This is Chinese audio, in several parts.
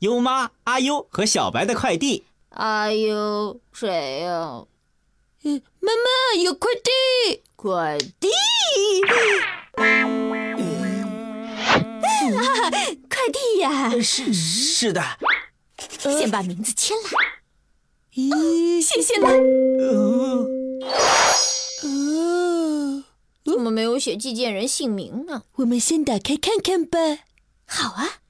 优妈、阿优和小白的快递。阿优谁呀？嗯，妈妈有快递，快递。快递呀！是是的，先把名字签了。咦，谢谢了。哦，怎么没有写寄件人姓名呢？我们先打开看看吧。好啊。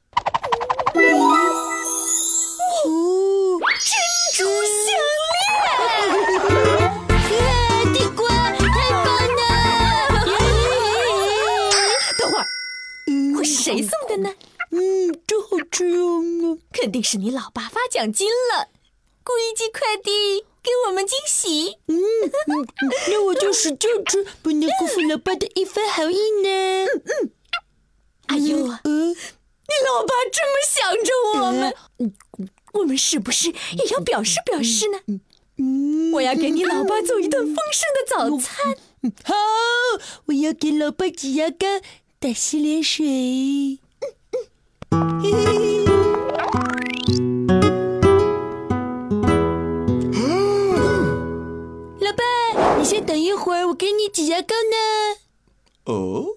肯定是你老爸发奖金了，故意寄快递给我们惊喜。嗯嗯嗯，那我就使劲吃，不能辜负老爸的一番好意呢。嗯嗯，阿优啊，嗯，你老爸这么想着我们，我们是不是也要表示表示呢？嗯，我要给你老爸做一顿丰盛的早餐。好，我要给老爸挤牙膏、打洗脸水。你先等一会儿，我给你挤牙膏呢。哦，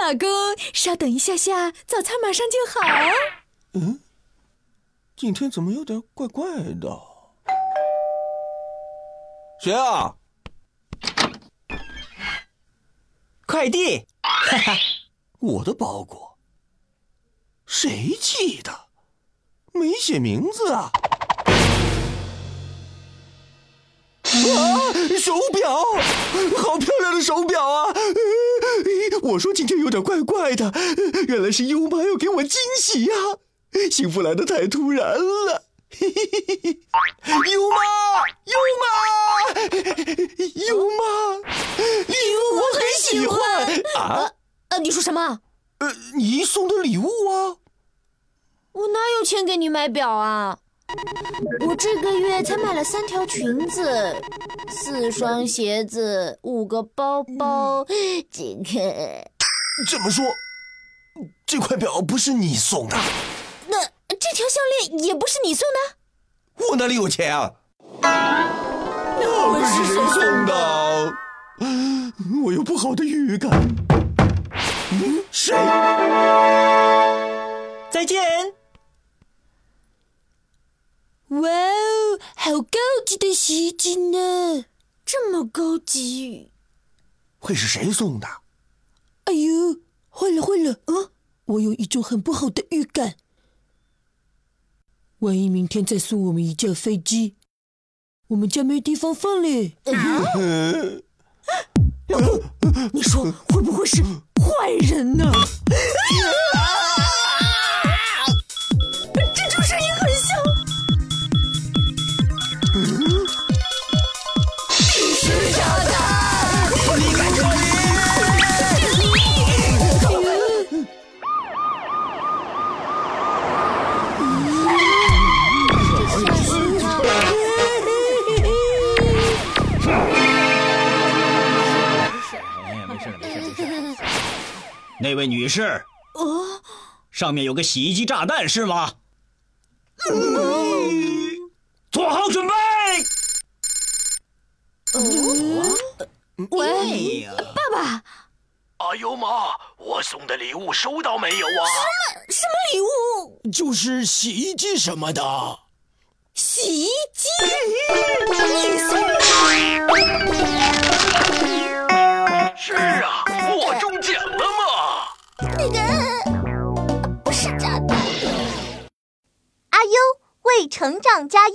老公，稍等一下下，早餐马上就好。嗯，今天怎么有点怪怪的？谁啊？快递，哈哈，我的包裹，谁寄的？没写名字啊！手表，好漂亮的手表啊！我说今天有点怪怪的，原来是优妈要给我惊喜呀、幸福来的太突然了。优妈，优妈，优妈，礼物我很喜欢啊！呃，你说什么？呃，你送的礼物啊？我哪有钱给你买表啊？我这个月才买了三条裙子，四双鞋子，五个包包。这个，这么说，这块表不是你送的？那这条项链也不是你送的？我哪里有钱啊？那会是谁送的？我有不好的预感。嗯，谁？再见。哇哦，好高级的洗衣机呢！这么高级？会是谁送的？哎呦，坏了坏了！啊，我有一种很不好的预感。万一明天再送我们一架飞机，我们家没地方放嘞。老公，你说会不会是坏人呢？这那位女士，哦，上面有个洗衣机炸弹是吗？做好准备。喂，哎爸爸，哎呦妈，我送的礼物收到没有啊？什么什么礼物？就是洗衣机什么的。洗衣机？你送的？是啊，我中奖了嘛！成长加油。